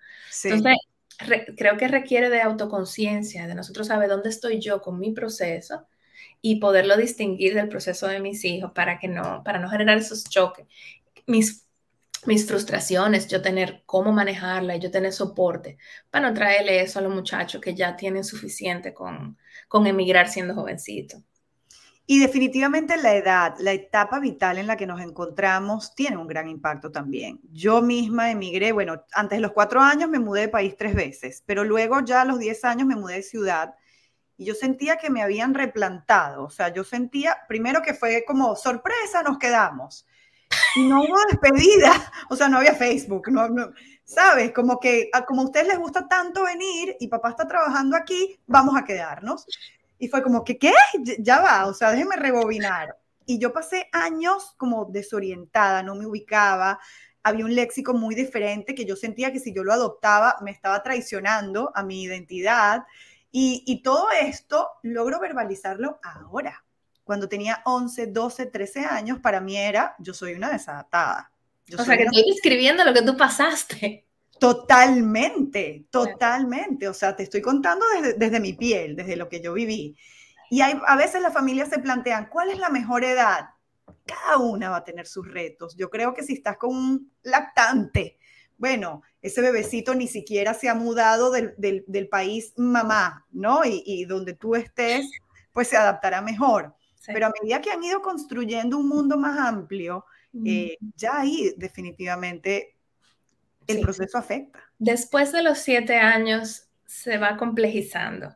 Entonces, creo que requiere de autoconciencia, de nosotros saber dónde estoy yo con mi proceso y poderlo distinguir del proceso de mis hijos para que no, para no generar esos choques. Mis, mis frustraciones, yo tener cómo manejarla y yo tener soporte para no traerle eso a los muchachos que ya tienen suficiente con, con emigrar siendo jovencitos. Y definitivamente la edad, la etapa vital en la que nos encontramos tiene un gran impacto también. Yo misma emigré, bueno, antes de los cuatro años me mudé de país tres veces, pero luego ya a los diez años me mudé de ciudad y yo sentía que me habían replantado, o sea, yo sentía primero que fue como sorpresa, nos quedamos. Y no hubo despedida, *laughs* o sea, no había Facebook, no, ¿sabes? Como que como a ustedes les gusta tanto venir y papá está trabajando aquí, vamos a quedarnos. Y fue como que, ¿qué? Ya va, o sea, déjeme rebobinar. Y yo pasé años como desorientada, no me ubicaba, había un léxico muy diferente que yo sentía que si yo lo adoptaba me estaba traicionando a mi identidad. Y, todo esto logro verbalizarlo ahora. Cuando tenía 11, 12, 13 años, para mí era, yo soy una desadaptada. o sea, que estoy describiendo lo que tú pasaste. Totalmente, totalmente. O sea, te estoy contando desde, desde mi piel, desde lo que yo viví. Y hay, a veces las familias se plantean, ¿cuál es la mejor edad? Cada una va a tener sus retos. Yo creo que si estás con un lactante bueno, ese bebecito ni siquiera se ha mudado del, país mamá, ¿no? Y, donde tú estés, pues se adaptará mejor. Pero a medida que han ido construyendo un mundo más amplio, eh, ya ahí definitivamente el proceso afecta. Después de los siete años se va complejizando.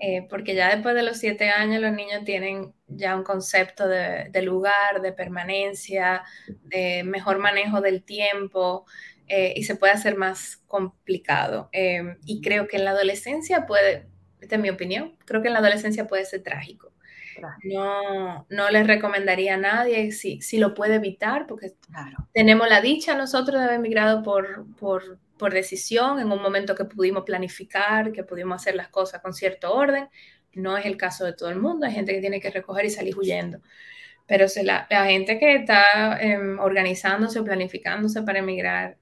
Eh, porque ya después de los siete años los niños tienen ya un concepto de, lugar, de permanencia, de mejor manejo del tiempo, eh, y se puede hacer más complicado. Eh, y creo que en la adolescencia puede, esta es mi opinión, creo que en la adolescencia puede ser trágico. No, no les recomendaría a nadie si, si lo puede evitar, porque tenemos la dicha nosotros de haber emigrado por, por, por decisión, en un momento que pudimos planificar, que pudimos hacer las cosas con cierto orden. No es el caso de todo el mundo, hay gente que tiene que recoger y salir huyendo. Pero la, la gente que está eh, organizándose, planificándose para emigrar,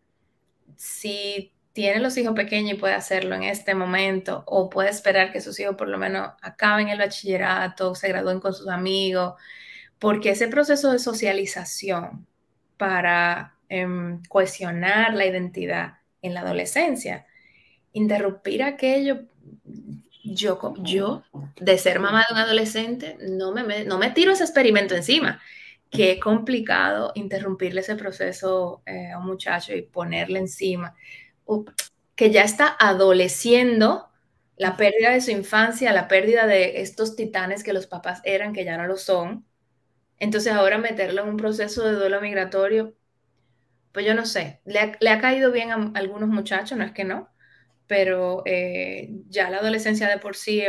si tiene los hijos pequeños y puede hacerlo en este momento, o puede esperar que sus hijos por lo menos acaben el bachillerato, se gradúen con sus amigos, porque ese proceso de socialización para em, cohesionar la identidad en la adolescencia, interrumpir aquello, yo, yo de ser mamá de un adolescente, no me, no me tiro ese experimento encima que es complicado interrumpirle ese proceso eh, a un muchacho y ponerle encima, que ya está adoleciendo la pérdida de su infancia, la pérdida de estos titanes que los papás eran, que ya no lo son. Entonces ahora meterlo en un proceso de duelo migratorio, pues yo no sé, le ha, caído bien a algunos muchachos, no es que no, pero eh, ya la adolescencia de por sí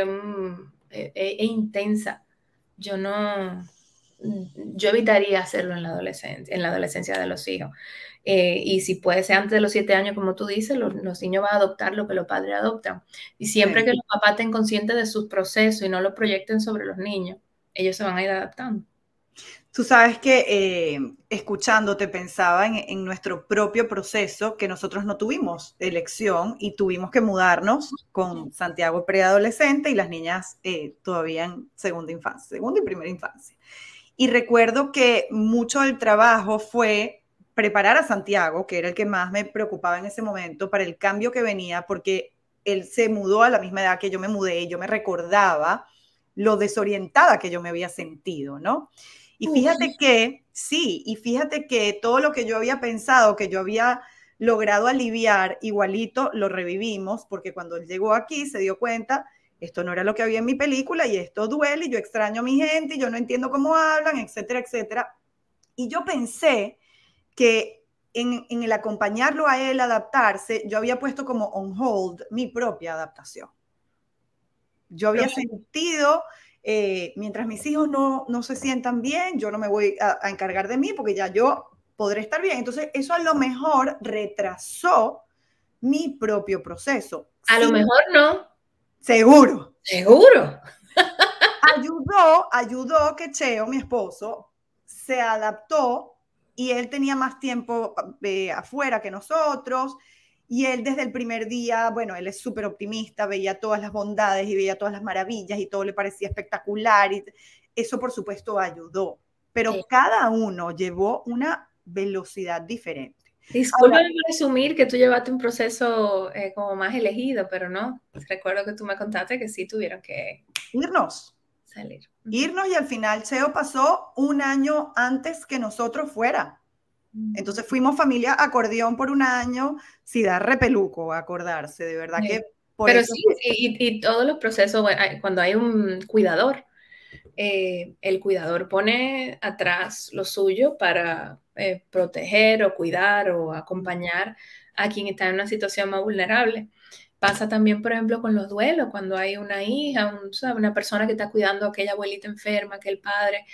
es intensa. Yo no, yo evitaría hacerlo en la adolescencia, en la adolescencia de los hijos. Eh, y si puede ser antes de los siete años, como tú dices, los, niños van a adoptar lo que los padres adoptan. Y siempre que los papás estén conscientes de sus procesos y no lo proyecten sobre los niños, ellos se van a ir adaptando. Tú sabes que eh, escuchándote pensaba en, nuestro propio proceso, que nosotros no tuvimos elección y tuvimos que mudarnos con Santiago preadolescente y las niñas eh, todavía en segunda infancia, segunda y primera infancia. Y recuerdo que mucho del trabajo fue preparar a Santiago, que era el que más me preocupaba en ese momento, para el cambio que venía, porque él se mudó a la misma edad que yo me mudé y yo me recordaba lo desorientada que yo me había sentido, ¿no? Y fíjate que, sí, y fíjate que todo lo que yo había pensado, que yo había logrado aliviar, igualito lo revivimos, porque cuando él llegó aquí se dio cuenta, esto no era lo que había en mi película y esto duele y yo extraño a mi gente y yo no entiendo cómo hablan, etcétera, etcétera. Y yo pensé que en, el acompañarlo a él adaptarse, yo había puesto como on hold mi propia adaptación. Yo había sentido eh, mientras mis hijos no, se sientan bien, yo no me voy a, encargar de mí porque ya yo podré estar bien. Entonces, eso a lo mejor retrasó mi propio proceso. A lo mejor no. Seguro. Seguro. *laughs* ayudó, ayudó que Cheo, mi esposo, se adaptó y él tenía más tiempo eh, afuera que nosotros y él desde el primer día, bueno, él es súper optimista, veía todas las bondades y veía todas las maravillas y todo le parecía espectacular. Y eso, por supuesto, ayudó. Pero cada uno llevó una velocidad diferente. Disculpa por asumir que tú llevaste un proceso eh, como más elegido, pero no. Recuerdo que tú me contaste que sí tuvieron que irnos. Salir. Irnos y al final Cheo pasó un año antes que nosotros fuera. Entonces fuimos familia acordeón por un año, sí da repeluco acordarse, de verdad que... Pero sí, y, todos los procesos, cuando hay un cuidador, eh, el cuidador pone atrás lo suyo para eh, proteger o cuidar o acompañar a quien está en una situación más vulnerable. Pasa también, por ejemplo, con los duelos, cuando hay una hija, una persona que está cuidando a aquella abuelita enferma, que el padre,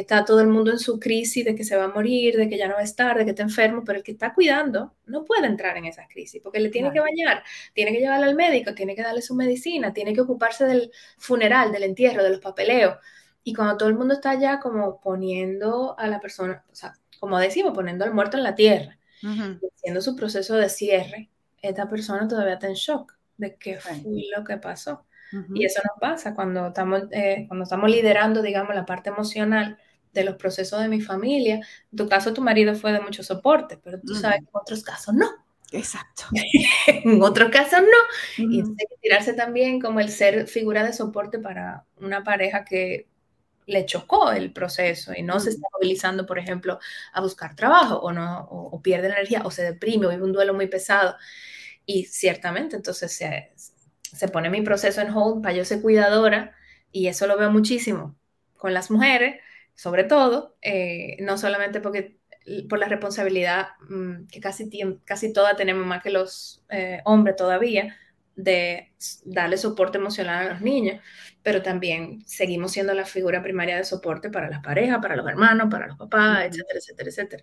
está todo el mundo en su crisis de que se va a morir, de que ya no va a estar, de que está enfermo, pero el que está cuidando no puede entrar en esa crisis porque le tiene que bañar, tiene que llevarlo al médico, tiene que darle su medicina, tiene que ocuparse del funeral, del entierro, de los papeleos. Y cuando todo el mundo está ya como poniendo a la persona, o sea, como decimos, poniendo al muerto en la tierra, haciendo su proceso de cierre, esta persona todavía está en shock de qué fue lo que pasó. Y eso nos pasa cuando estamos, eh, cuando estamos liderando, digamos, la parte emocional de los procesos de mi familia. En tu caso, tu marido fue de mucho soporte, pero tú sabes que en otros casos no. Exacto. *laughs* en otros casos no. Y hay que tirarse también como el ser figura de soporte para una pareja que le chocó el proceso y no se está movilizando, por ejemplo, a buscar trabajo o no o, pierde energía o se deprime o vive un duelo muy pesado. Y ciertamente, entonces se, se pone mi proceso en hold para yo ser cuidadora y eso lo veo muchísimo con las mujeres, sobre todo, eh, no solamente porque por la responsabilidad mm, que casi, casi todas tenemos más que los eh, hombres todavía, de darle soporte emocional a los niños, pero también seguimos siendo la figura primaria de soporte para las parejas, para los hermanos, para los papás, etcétera, etcétera, etcétera.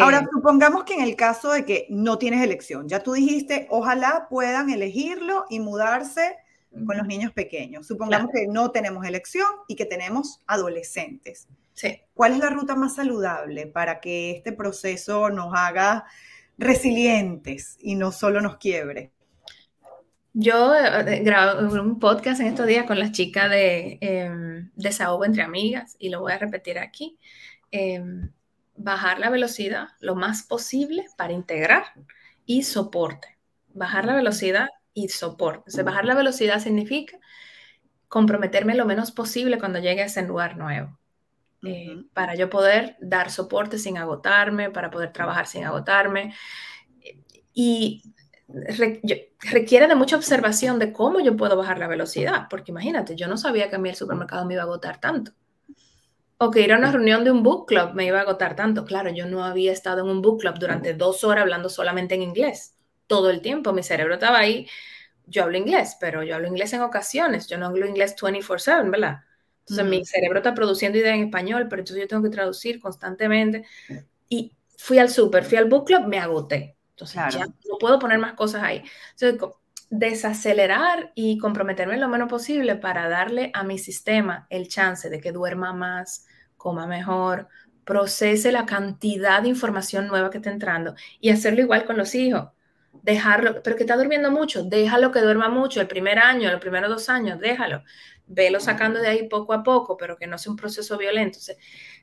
Ahora, eh, supongamos que en el caso de que no tienes elección, ya tú dijiste, ojalá puedan elegirlo y mudarse con los niños pequeños. Supongamos que no tenemos elección y que tenemos adolescentes. Sí. ¿Cuál es la ruta más saludable para que este proceso nos haga resilientes y no solo nos quiebre? Yo eh, grabo un podcast en estos días con las chicas de em, Desahogo entre Amigas y lo voy a repetir aquí. Em, bajar la velocidad lo más posible para integrar y soporte. Bajar la velocidad y soporte. O sea, bajar la velocidad significa comprometerme lo menos posible cuando llegue a ese lugar nuevo. Eh, para yo poder dar soporte sin agotarme, para poder trabajar sin agotarme. Y requiere de mucha observación de cómo yo puedo bajar la velocidad, porque imagínate, yo no sabía que a mí el supermercado me iba a agotar tanto. O que ir a una reunión de un book club me iba a agotar tanto. Claro, yo no había estado en un book club durante dos horas hablando solamente en inglés. Todo el tiempo mi cerebro estaba ahí. Yo hablo inglés, pero yo hablo inglés en ocasiones. Yo no hablo inglés 24/7, ¿verdad? Entonces mi cerebro está produciendo ideas en español, pero entonces yo tengo que traducir constantemente. Y fui al súper, fui al book club, me agoté. Entonces ya no puedo poner más cosas ahí. Entonces, desacelerar y comprometerme lo menos posible para darle a mi sistema el chance de que duerma más, coma mejor, procese la cantidad de información nueva que está entrando y hacerlo igual con los hijos. Dejarlo, pero que está durmiendo mucho, déjalo que duerma mucho el primer año, los primeros dos años, déjalo. Velo sacando de ahí poco a poco, pero que no sea un proceso violento. Entonces,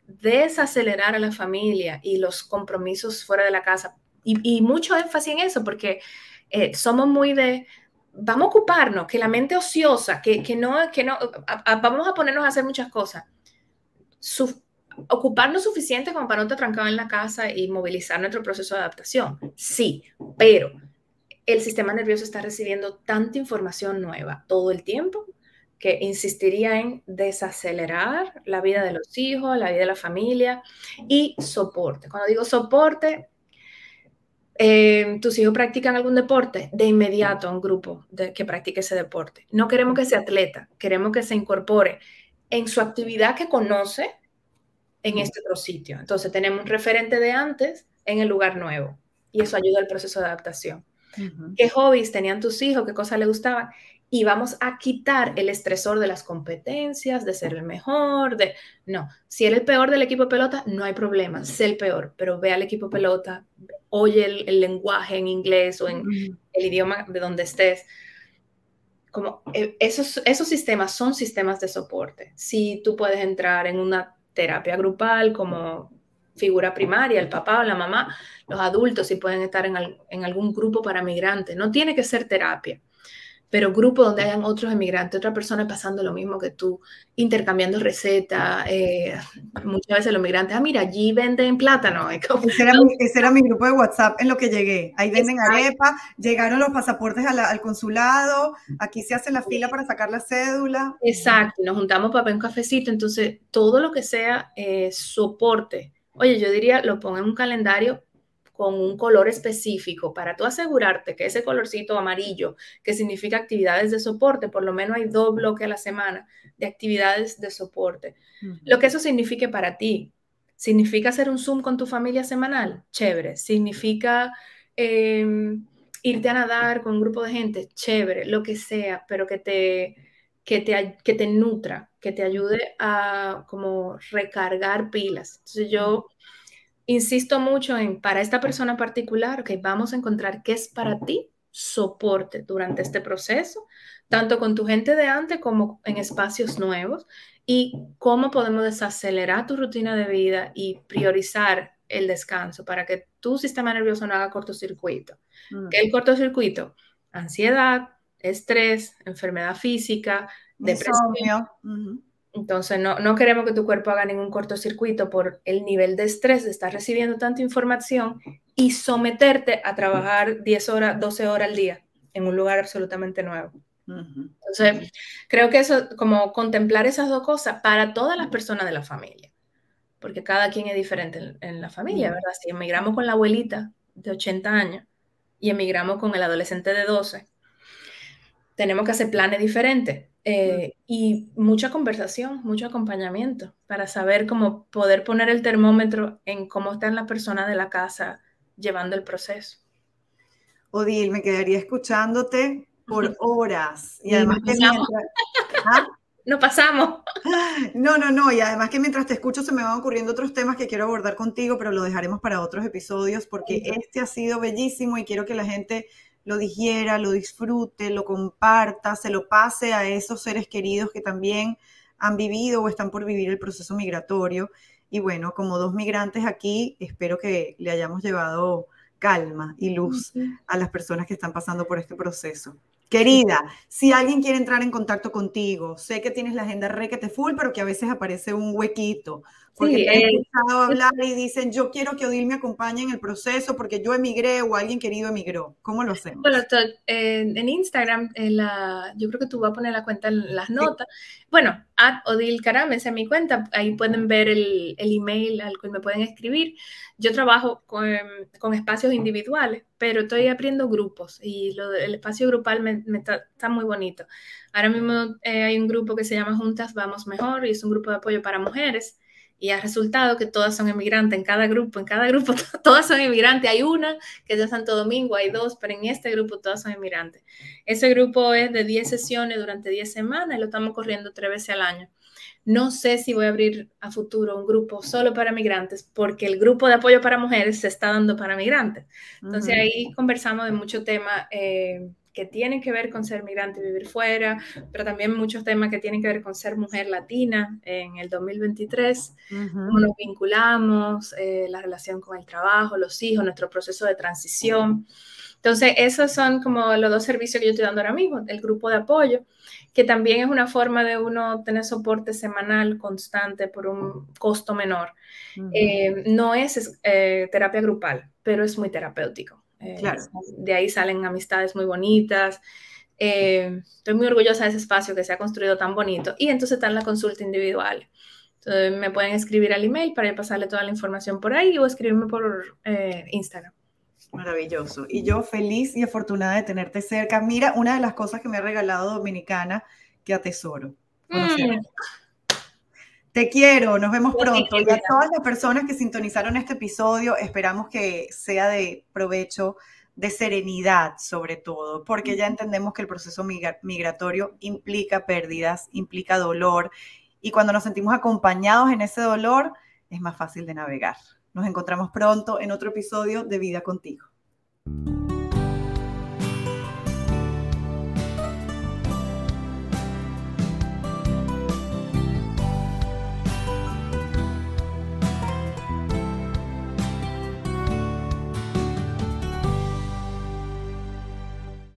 desacelerar a la familia y los compromisos fuera de la casa. Y, mucho énfasis en eso, porque eh, somos muy de, vamos a ocuparnos, que la mente ociosa, que, que no, que no, vamos a ponernos a hacer muchas cosas. Su, ocuparnos suficiente como para no estar trancado en la casa y movilizar nuestro proceso de adaptación. Sí, pero el sistema nervioso está recibiendo tanta información nueva todo el tiempo que insistiría en desacelerar la vida de los hijos, la vida de la familia y soporte. Cuando digo soporte, eh, tus hijos practican algún deporte, de inmediato a un grupo de, que practique ese deporte. No queremos que sea atleta, queremos que se incorpore en su actividad que conoce en este otro sitio. Entonces tenemos un referente de antes en el lugar nuevo y eso ayuda al proceso de adaptación. ¿Qué hobbies tenían tus hijos? ¿Qué cosas les gustaban? Y vamos a quitar el estresor de las competencias, de ser el mejor, de... No, si eres el peor del equipo de pelota, no hay problema, sé el peor, pero ve al equipo de pelota, oye el, lenguaje en inglés o en el idioma de donde estés. Como eh, esos, esos sistemas son sistemas de soporte. Si tú puedes entrar en una terapia grupal como figura primaria, el papá o la mamá, los adultos si pueden estar en, en algún grupo para migrantes. No tiene que ser terapia pero grupo donde hayan otros emigrantes, otras personas pasando lo mismo que tú, intercambiando recetas, eh, muchas veces los migrantes, ah, mira, allí venden plátano. *laughs* Ese, era mi, ese, era mi, grupo de WhatsApp en lo que llegué. Ahí venden arepa, llegaron los pasaportes al consulado, aquí se hace la fila para sacar la cédula. Exacto, nos juntamos para ver un cafecito, entonces todo lo que sea eh, soporte. Oye, yo diría, lo pongo en un calendario con un color específico para tú asegurarte que ese colorcito amarillo, que significa actividades de soporte, por lo menos hay dos bloques a la semana de actividades de soporte. Lo que eso signifique para ti. ¿Significa hacer un Zoom con tu familia semanal? Chévere. ¿Significa em, irte a nadar con un grupo de gente? Chévere. Lo que sea, pero que te, que te, que te nutra, que te ayude a como recargar pilas. Entonces yo insisto mucho en, para esta persona particular, que vamos a encontrar qué es para ti soporte durante este proceso, tanto con tu gente de antes como en espacios nuevos, y cómo podemos desacelerar tu rutina de vida y priorizar el descanso para que tu sistema nervioso no haga cortocircuito. Mm. ¿Qué es el cortocircuito? Ansiedad, estrés, enfermedad física, depresión. Entonces, no, queremos que tu cuerpo haga ningún cortocircuito por el nivel de estrés de estar recibiendo tanta información y someterte a trabajar 10 horas, 12 horas al día en un lugar absolutamente nuevo. Entonces, creo que eso, como contemplar esas dos cosas para todas las personas de la familia, porque cada quien es diferente en, la familia, ¿verdad? Si emigramos con la abuelita de 80 años y emigramos con el adolescente de 12, tenemos que hacer planes diferentes eh, y mucha conversación, mucho acompañamiento para saber cómo poder poner el termómetro en cómo está la persona de la casa llevando el proceso. Odil, me quedaría escuchándote por *laughs* horas. Y además que mientras... *laughs* ¿Ah? No pasamos. No, no, no. Y además que mientras te escucho se me van ocurriendo otros temas que quiero abordar contigo, pero lo dejaremos para otros episodios porque este ha sido bellísimo y quiero que la gente lo digiera, lo disfrute, lo comparta, se lo pase a esos seres queridos que también han vivido o están por vivir el proceso migratorio. Y bueno, como dos migrantes aquí, espero que le hayamos llevado calma y luz a las personas que están pasando por este proceso. Querida, si alguien quiere entrar en contacto contigo, sé que tienes la agenda requete full, pero que a veces aparece un huequito. Porque sí, he escuchado hablar y dicen, yo quiero que Odil me acompañe en el proceso porque yo emigré o alguien querido emigró. ¿Cómo lo hacemos? Bueno, en Instagram, en la, yo creo que tú vas a poner la cuenta en las notas. Bueno, at Odil Caram, esa es mi cuenta. Ahí pueden ver el, el, email al cual me pueden escribir. Yo trabajo con, con espacios individuales, pero estoy abriendo grupos y lo, el espacio grupal me, me está, está, muy bonito. Ahora mismo eh, hay un grupo que se llama Juntas Vamos Mejor y es un grupo de apoyo para mujeres y ha resultado que todas son inmigrantes en cada grupo, en cada grupo *laughs* todas son inmigrantes. Hay una que es de Santo Domingo, hay dos, pero en este grupo todas son inmigrantes. Ese grupo es de 10 sesiones durante 10 semanas y lo estamos corriendo tres veces al año. No sé si voy a abrir a futuro un grupo solo para migrantes, porque el grupo de apoyo para mujeres se está dando para migrantes. Entonces ahí conversamos de muchos temas. Eh, que tienen que ver con ser migrante y vivir fuera, pero también muchos temas que tienen que ver con ser mujer latina en el 2023, cómo nos vinculamos, eh, la relación con el trabajo, los hijos, nuestro proceso de transición. Entonces, esos son como los dos servicios que yo estoy dando ahora mismo, el grupo de apoyo, que también es una forma de uno tener soporte semanal constante por un costo menor. Eh, no es eh, terapia grupal, pero es muy terapéutico. Eh, de ahí salen amistades muy bonitas. Eh, estoy muy orgullosa de ese espacio que se ha construido tan bonito. Y entonces está en la consulta individual. Entonces me pueden escribir al email para pasarle toda la información por ahí o escribirme por eh, Instagram. Maravilloso. Y yo feliz y afortunada de tenerte cerca. Mira, una de las cosas que me ha regalado Dominicana que atesoro. Mm. Te quiero, nos vemos pronto. Y a todas las personas que sintonizaron este episodio, esperamos que sea de provecho, de serenidad sobre todo, porque ya entendemos que el proceso migratorio implica pérdidas, implica dolor, y cuando nos sentimos acompañados en ese dolor, es más fácil de navegar. Nos encontramos pronto en otro episodio de Vida contigo.